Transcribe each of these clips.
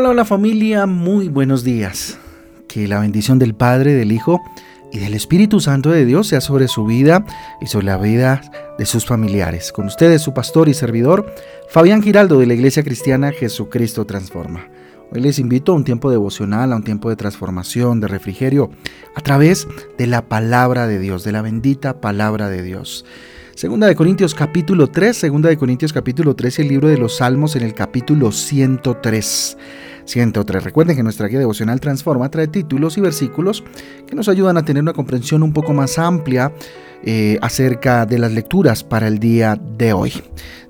Hola, hola familia, muy buenos días. Que la bendición del Padre, del Hijo y del Espíritu Santo de Dios sea sobre su vida y sobre la vida de sus familiares. Con ustedes su pastor y servidor, Fabián Giraldo de la Iglesia Cristiana Jesucristo Transforma. Hoy les invito a un tiempo devocional, a un tiempo de transformación, de refrigerio, a través de la palabra de Dios, de la bendita palabra de Dios. Segunda de Corintios capítulo 3, Segunda de Corintios capítulo 3 y el libro de los Salmos en el capítulo 103. 103. Recuerden que nuestra guía devocional Transforma trae títulos y versículos que nos ayudan a tener una comprensión un poco más amplia eh, acerca de las lecturas para el día de hoy.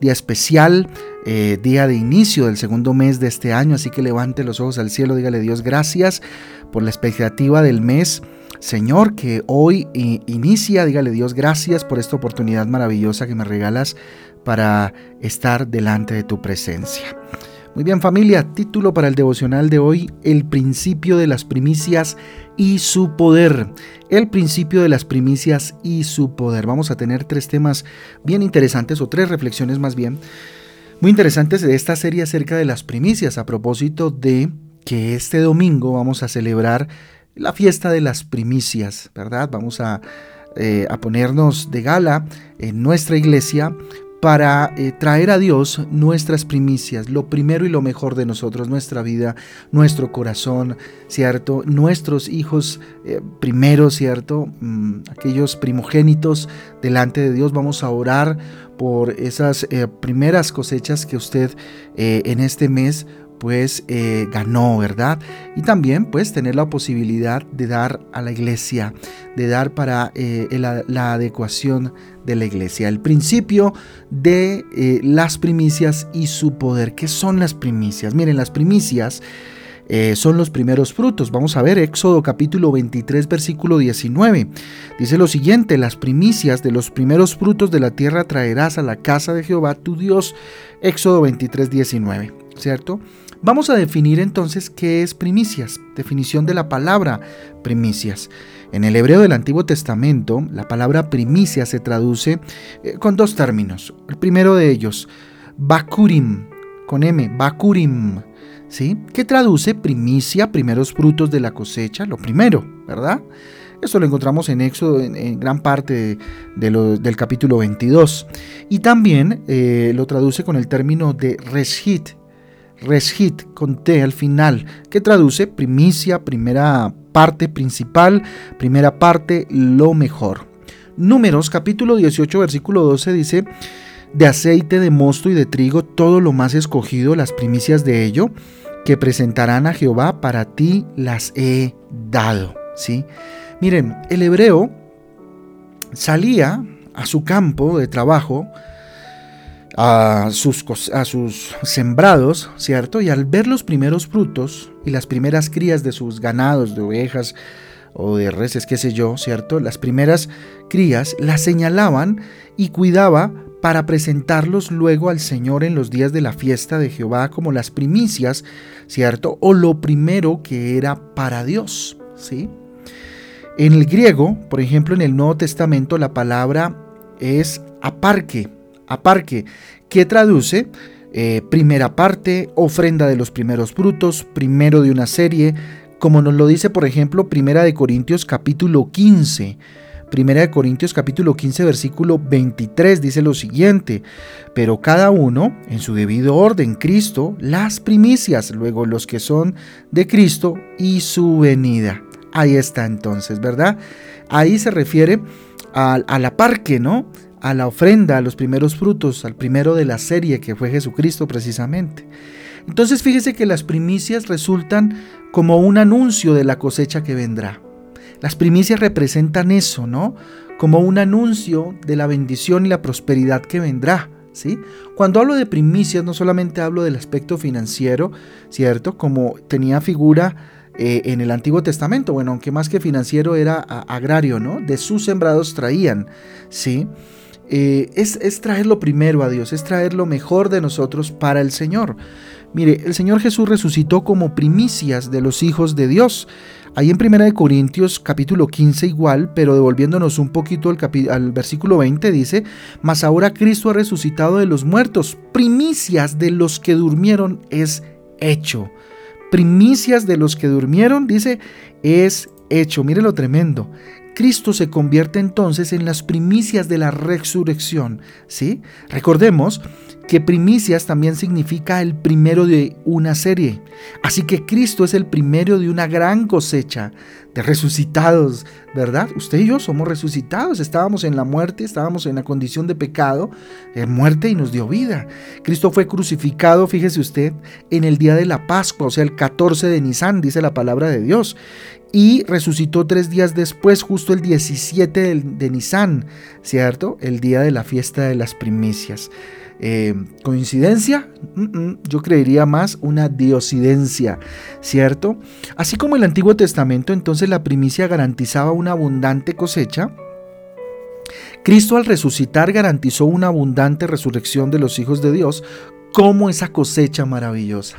Día especial, eh, día de inicio del segundo mes de este año, así que levante los ojos al cielo, dígale Dios gracias por la expectativa del mes Señor, que hoy inicia, dígale Dios, gracias por esta oportunidad maravillosa que me regalas para estar delante de tu presencia. Muy bien familia, título para el devocional de hoy, el principio de las primicias y su poder. El principio de las primicias y su poder. Vamos a tener tres temas bien interesantes o tres reflexiones más bien, muy interesantes de esta serie acerca de las primicias a propósito de que este domingo vamos a celebrar la fiesta de las primicias, ¿verdad? Vamos a, eh, a ponernos de gala en nuestra iglesia para eh, traer a Dios nuestras primicias, lo primero y lo mejor de nosotros, nuestra vida, nuestro corazón, ¿cierto? Nuestros hijos eh, primero, ¿cierto? Mm, aquellos primogénitos delante de Dios, vamos a orar por esas primeras cosechas que usted en este mes pues eh, ganó, ¿verdad? Y también pues tener la posibilidad de dar a la iglesia, de dar para eh, la, adecuación de la iglesia. El principio de eh, las primicias y su poder. ¿Qué son las primicias? Miren, las primicias son los primeros frutos. Vamos a ver Éxodo capítulo 23 versículo 19. Dice lo siguiente, las primicias de los primeros frutos de la tierra traerás a la casa de Jehová tu Dios. Éxodo 23 19, ¿cierto? Vamos a definir entonces qué es primicias, definición de la palabra primicias. En el hebreo del Antiguo Testamento, la palabra primicia se traduce eh, con dos términos. El primero de ellos, bakurim, con M, bakurim, ¿sí? Que traduce primicia, primeros frutos de la cosecha, lo primero, ¿verdad? Eso lo encontramos en Éxodo en, gran parte del capítulo 22. Y también eh, lo traduce con el término de reshit, Reshit con T al final, que traduce primicia, primera parte principal, primera parte, lo mejor. Números capítulo 18 versículo 12 dice, de aceite de mosto y de trigo, todo lo más escogido, las primicias de ello, que presentarán a Jehová, para ti las he dado. ¿Sí? Miren, el hebreo salía a su campo de trabajo, a sus, a sus sembrados, ¿cierto? Y al ver los primeros frutos y las primeras crías de sus ganados, de ovejas o de reses, qué sé yo, ¿cierto? Las primeras crías las señalaban y cuidaba para presentarlos luego al Señor en los días de la fiesta de Jehová como las primicias, ¿cierto? O lo primero que era para Dios, ¿sí? En el griego, por ejemplo, en el Nuevo Testamento, la palabra es aparque, aparque, que traduce eh, primera parte, ofrenda de los primeros frutos, primero de una serie, como nos lo dice por ejemplo Primera de Corintios capítulo 15. Primera de Corintios capítulo 15 versículo 23 dice lo siguiente, pero cada uno en su debido orden, Cristo, las primicias, luego los que son de Cristo y su venida. Ahí está entonces, ¿verdad? Ahí se refiere a, a la parque, ¿no? A la ofrenda, a los primeros frutos, al primero de la serie que fue Jesucristo precisamente. Entonces fíjese que las primicias resultan como un anuncio de la cosecha que vendrá. Las primicias representan eso, ¿no? Como un anuncio de la bendición y la prosperidad que vendrá. ¿Sí? Cuando hablo de primicias no solamente hablo del aspecto financiero, ¿cierto? Como tenía figura eh, en el Antiguo Testamento, bueno, aunque más que financiero era agrario, ¿no? De sus sembrados traían, ¿sí? Eh, es, traer lo primero a Dios, es traer lo mejor de nosotros para el Señor. Mire, el Señor Jesús resucitó como primicias de los hijos de Dios. Ahí en 1 Corintios capítulo 15 igual, pero devolviéndonos un poquito al, al, versículo 20 dice, mas ahora Cristo ha resucitado de los muertos, primicias de los que durmieron es hecho primicias de los que durmieron, dice, es hecho. Mire lo tremendo. Cristo se convierte entonces en las primicias de la resurrección, ¿sí? Recordemos que primicias también significa el primero de una serie. Así que Cristo es el primero de una gran cosecha resucitados, ¿verdad? Usted y yo somos resucitados, estábamos en la muerte, estábamos en la condición de pecado, en eh, muerte y nos dio vida. Cristo fue crucificado, fíjese usted, en el día de la Pascua, o sea, el 14 de Nisan, dice la palabra de Dios. Y resucitó tres días después, justo el 17 de, de ¿cierto? El día de la fiesta de las primicias. Eh, ¿Coincidencia? yo creería más una diosidencia, ¿cierto? Así como el Antiguo Testamento, entonces la primicia garantizaba una abundante cosecha. Cristo al resucitar garantizó una abundante resurrección de los hijos de Dios como esa cosecha maravillosa.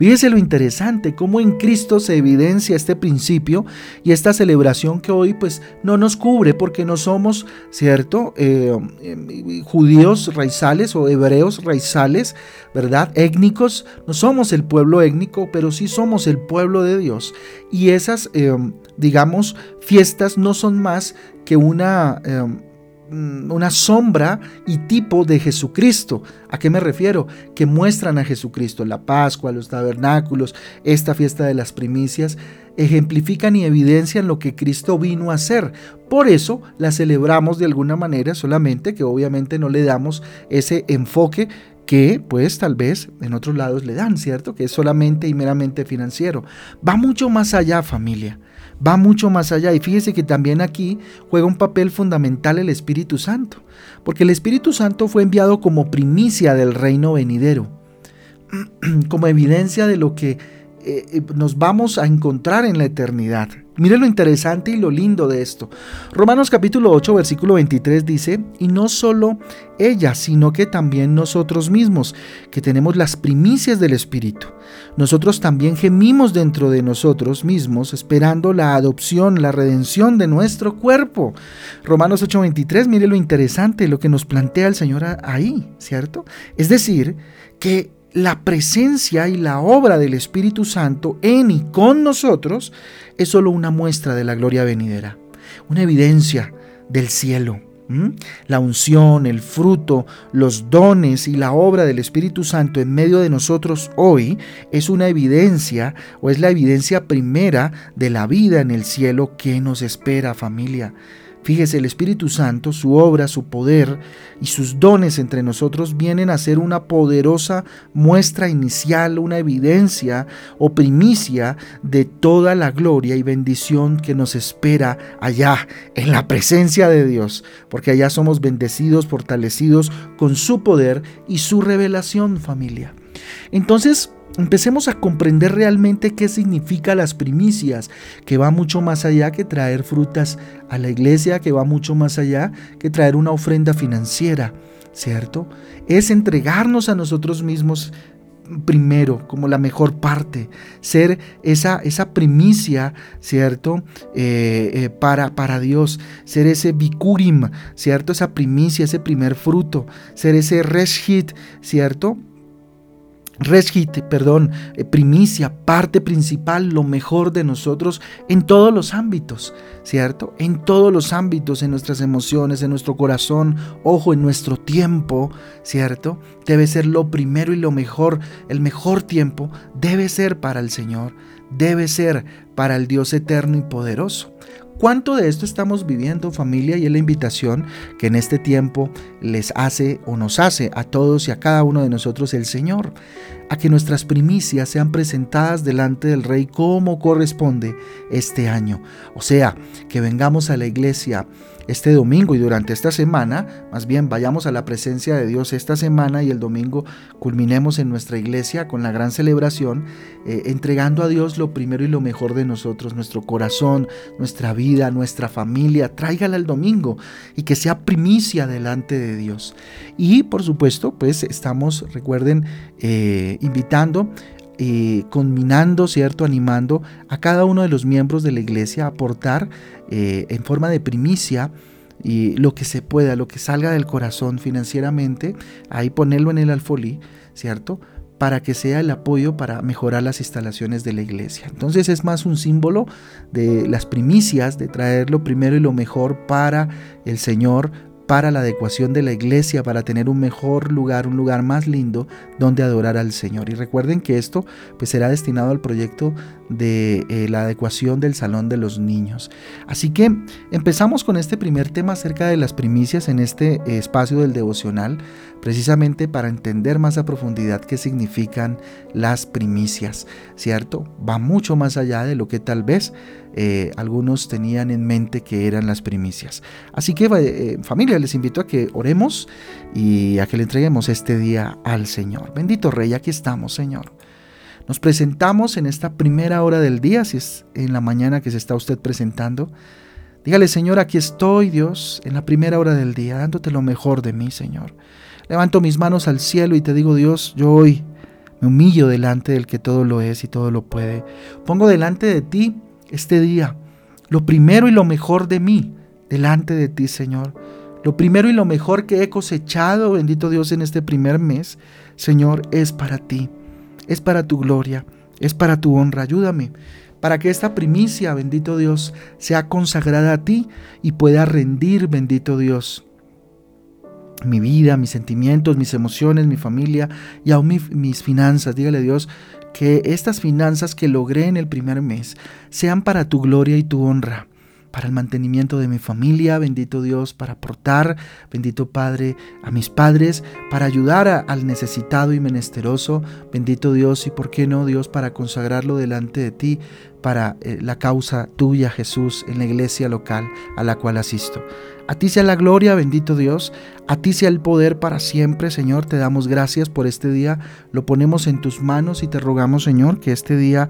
Fíjese lo interesante, cómo en Cristo se evidencia este principio y esta celebración que hoy pues no nos cubre porque no somos, ¿cierto? Eh, eh, judíos raizales o hebreos raizales, ¿verdad? Étnicos, no somos el pueblo étnico, pero sí somos el pueblo de Dios. Y esas, eh, digamos, fiestas no son más que una Mm, una sombra y tipo de Jesucristo. ¿A qué me refiero? Que muestran a Jesucristo. La Pascua, los tabernáculos, esta fiesta de las primicias, ejemplifican y evidencian lo que Cristo vino a hacer. Por eso la celebramos de alguna manera, solamente que obviamente no le damos ese enfoque que pues tal vez en otros lados le dan, ¿cierto? Que es solamente y meramente financiero. Va mucho más allá, familia va mucho más allá. Y fíjese que también aquí juega un papel fundamental el Espíritu Santo, porque el Espíritu Santo fue enviado como primicia del reino venidero, como evidencia de lo que eh, eh, nos vamos a encontrar en la eternidad. Mire lo interesante y lo lindo de esto. Romanos capítulo 8, versículo 23 dice, y no solo ella, sino que también nosotros mismos, que tenemos las primicias del Espíritu. Nosotros también gemimos dentro de nosotros mismos, esperando la adopción, la redención de nuestro cuerpo. Romanos 8, 23, mire lo interesante, lo que nos plantea el Señor ahí, ¿cierto? Es decir, que la presencia y la obra del Espíritu Santo en y con nosotros es solo una muestra de la gloria venidera, una evidencia del cielo. La unción, el fruto, los dones y la obra del Espíritu Santo en medio de nosotros hoy es una evidencia o es la evidencia primera de la vida en el cielo que nos espera familia. Fíjese, el Espíritu Santo, su obra, su poder y sus dones entre nosotros vienen a ser una poderosa muestra inicial, una evidencia o primicia de toda la gloria y bendición que nos espera allá, en la presencia de Dios, porque allá somos bendecidos, fortalecidos con su poder y su revelación, familia. Entonces, Empecemos a comprender realmente qué significa las primicias, que va mucho más allá que traer frutas a la iglesia, que va mucho más allá que traer una ofrenda financiera, ¿cierto? Es entregarnos a nosotros mismos primero, como la mejor parte, ser esa, esa primicia, ¿cierto? Eh, eh, para, para Dios, ser ese bikurim, ¿cierto? Esa primicia, ese primer fruto, ser ese reshit, ¿cierto? Reshit, perdón, eh, primicia, parte principal, lo mejor de nosotros en todos los ámbitos, ¿cierto? En todos los ámbitos, en nuestras emociones, en nuestro corazón, ojo, en nuestro tiempo, ¿cierto? Debe ser lo primero y lo mejor, el mejor tiempo debe ser para el Señor, debe ser para el Dios eterno y poderoso. ¿Cuánto de esto estamos viviendo familia? Y es la invitación que en este tiempo les hace o nos hace a todos y a cada uno de nosotros el Señor, a que nuestras primicias sean presentadas delante del Rey como corresponde este año. O sea, que vengamos a la iglesia este domingo y durante esta semana, más bien vayamos a la presencia de Dios esta semana y el domingo culminemos en nuestra iglesia con la gran celebración, eh, entregando a Dios lo primero y lo mejor de nosotros, nuestro corazón, nuestra vida, nuestra familia, tráigala el domingo y que sea primicia delante de Dios. Y por supuesto, pues estamos, recuerden, eh, invitando eh, conminando, ¿cierto? Animando a cada uno de los miembros de la iglesia a aportar eh, en forma de primicia y lo que se pueda, lo que salga del corazón financieramente, ahí ponerlo en el alfolí, ¿cierto? Para que sea el apoyo para mejorar las instalaciones de la iglesia. Entonces es más un símbolo de las primicias, de traer lo primero y lo mejor para el Señor, para la adecuación de la iglesia, para tener un mejor lugar, un lugar más lindo donde adorar al Señor. Y recuerden que esto pues será destinado al proyecto de eh, la adecuación del salón de los niños. Así que empezamos con este primer tema acerca de las primicias en este eh, espacio del devocional, precisamente para entender más a profundidad qué significan las primicias, ¿cierto? Va mucho más allá de lo que tal vez eh, algunos tenían en mente que eran las primicias. Así que familia, les invito a que oremos y a que le entreguemos este día al Señor. Bendito Rey, aquí estamos, Señor. Nos presentamos en esta primera hora del día, si es en la mañana que se está usted presentando. Dígale, Señor, aquí estoy, Dios, en la primera hora del día, dándote lo mejor de mí, Señor. Levanto mis manos al cielo y te digo, Dios, yo hoy me humillo delante del que todo lo es y todo lo puede. Pongo delante de ti este día lo primero y lo mejor de mí, delante de ti, Señor. Lo primero y lo mejor que he cosechado, bendito Dios, en este primer mes, Señor, es para ti es para tu gloria, es para tu honra. Ayúdame para que esta primicia, bendito Dios, sea consagrada a ti y pueda rendir, bendito Dios, mi vida, mis sentimientos, mis emociones, mi familia y aún mis finanzas. Dígale Dios que estas finanzas que logré en el primer mes sean para tu gloria y tu honra para el mantenimiento de mi familia, bendito Dios, para aportar, bendito Padre, a mis padres, para ayudar al necesitado y menesteroso, bendito Dios, y por qué no, Dios, para consagrarlo delante de ti, para eh, la causa tuya, Jesús, en la iglesia local a la cual asisto. A ti sea la gloria, bendito Dios. A ti sea el poder para siempre, Señor. Te damos gracias por este día. Lo ponemos en tus manos y te rogamos, Señor, que este día,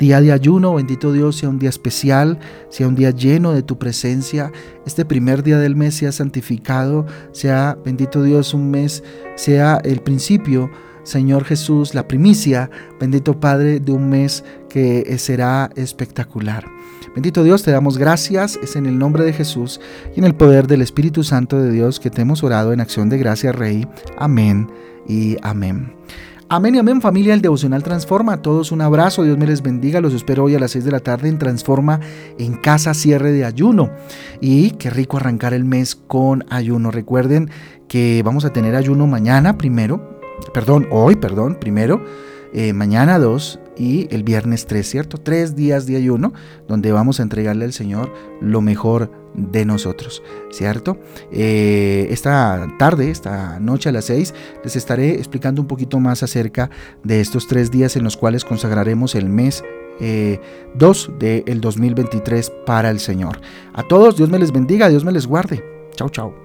día de ayuno, bendito Dios, sea un día especial, sea un día lleno de tu presencia. Este primer día del mes sea santificado, sea, bendito Dios, un mes, sea el principio Señor Jesús, la primicia, bendito Padre, de un mes que será espectacular. Bendito Dios, te damos gracias, es en el nombre de Jesús y en el poder del Espíritu Santo de Dios que te hemos orado en acción de gracia, Rey. Amén y amén. Amén y amén familia, el devocional Transforma. Todos un abrazo, Dios me les bendiga. Los espero hoy a las 6 de la tarde en Transforma en casa cierre de ayuno. Y qué rico arrancar el mes con ayuno. Recuerden que vamos a tener ayuno mañana primero, perdón, hoy, perdón, primero, eh, mañana dos y el viernes tres, ¿cierto? Tres días de ayuno donde vamos a entregarle al Señor lo mejor de nosotros, ¿cierto? Eh, esta tarde, esta noche a las seis, les estaré explicando un poquito más acerca de estos tres días en los cuales consagraremos el mes 2 eh, del 2023 para el Señor. A todos, Dios me les bendiga, Dios me les guarde. Chao, chao.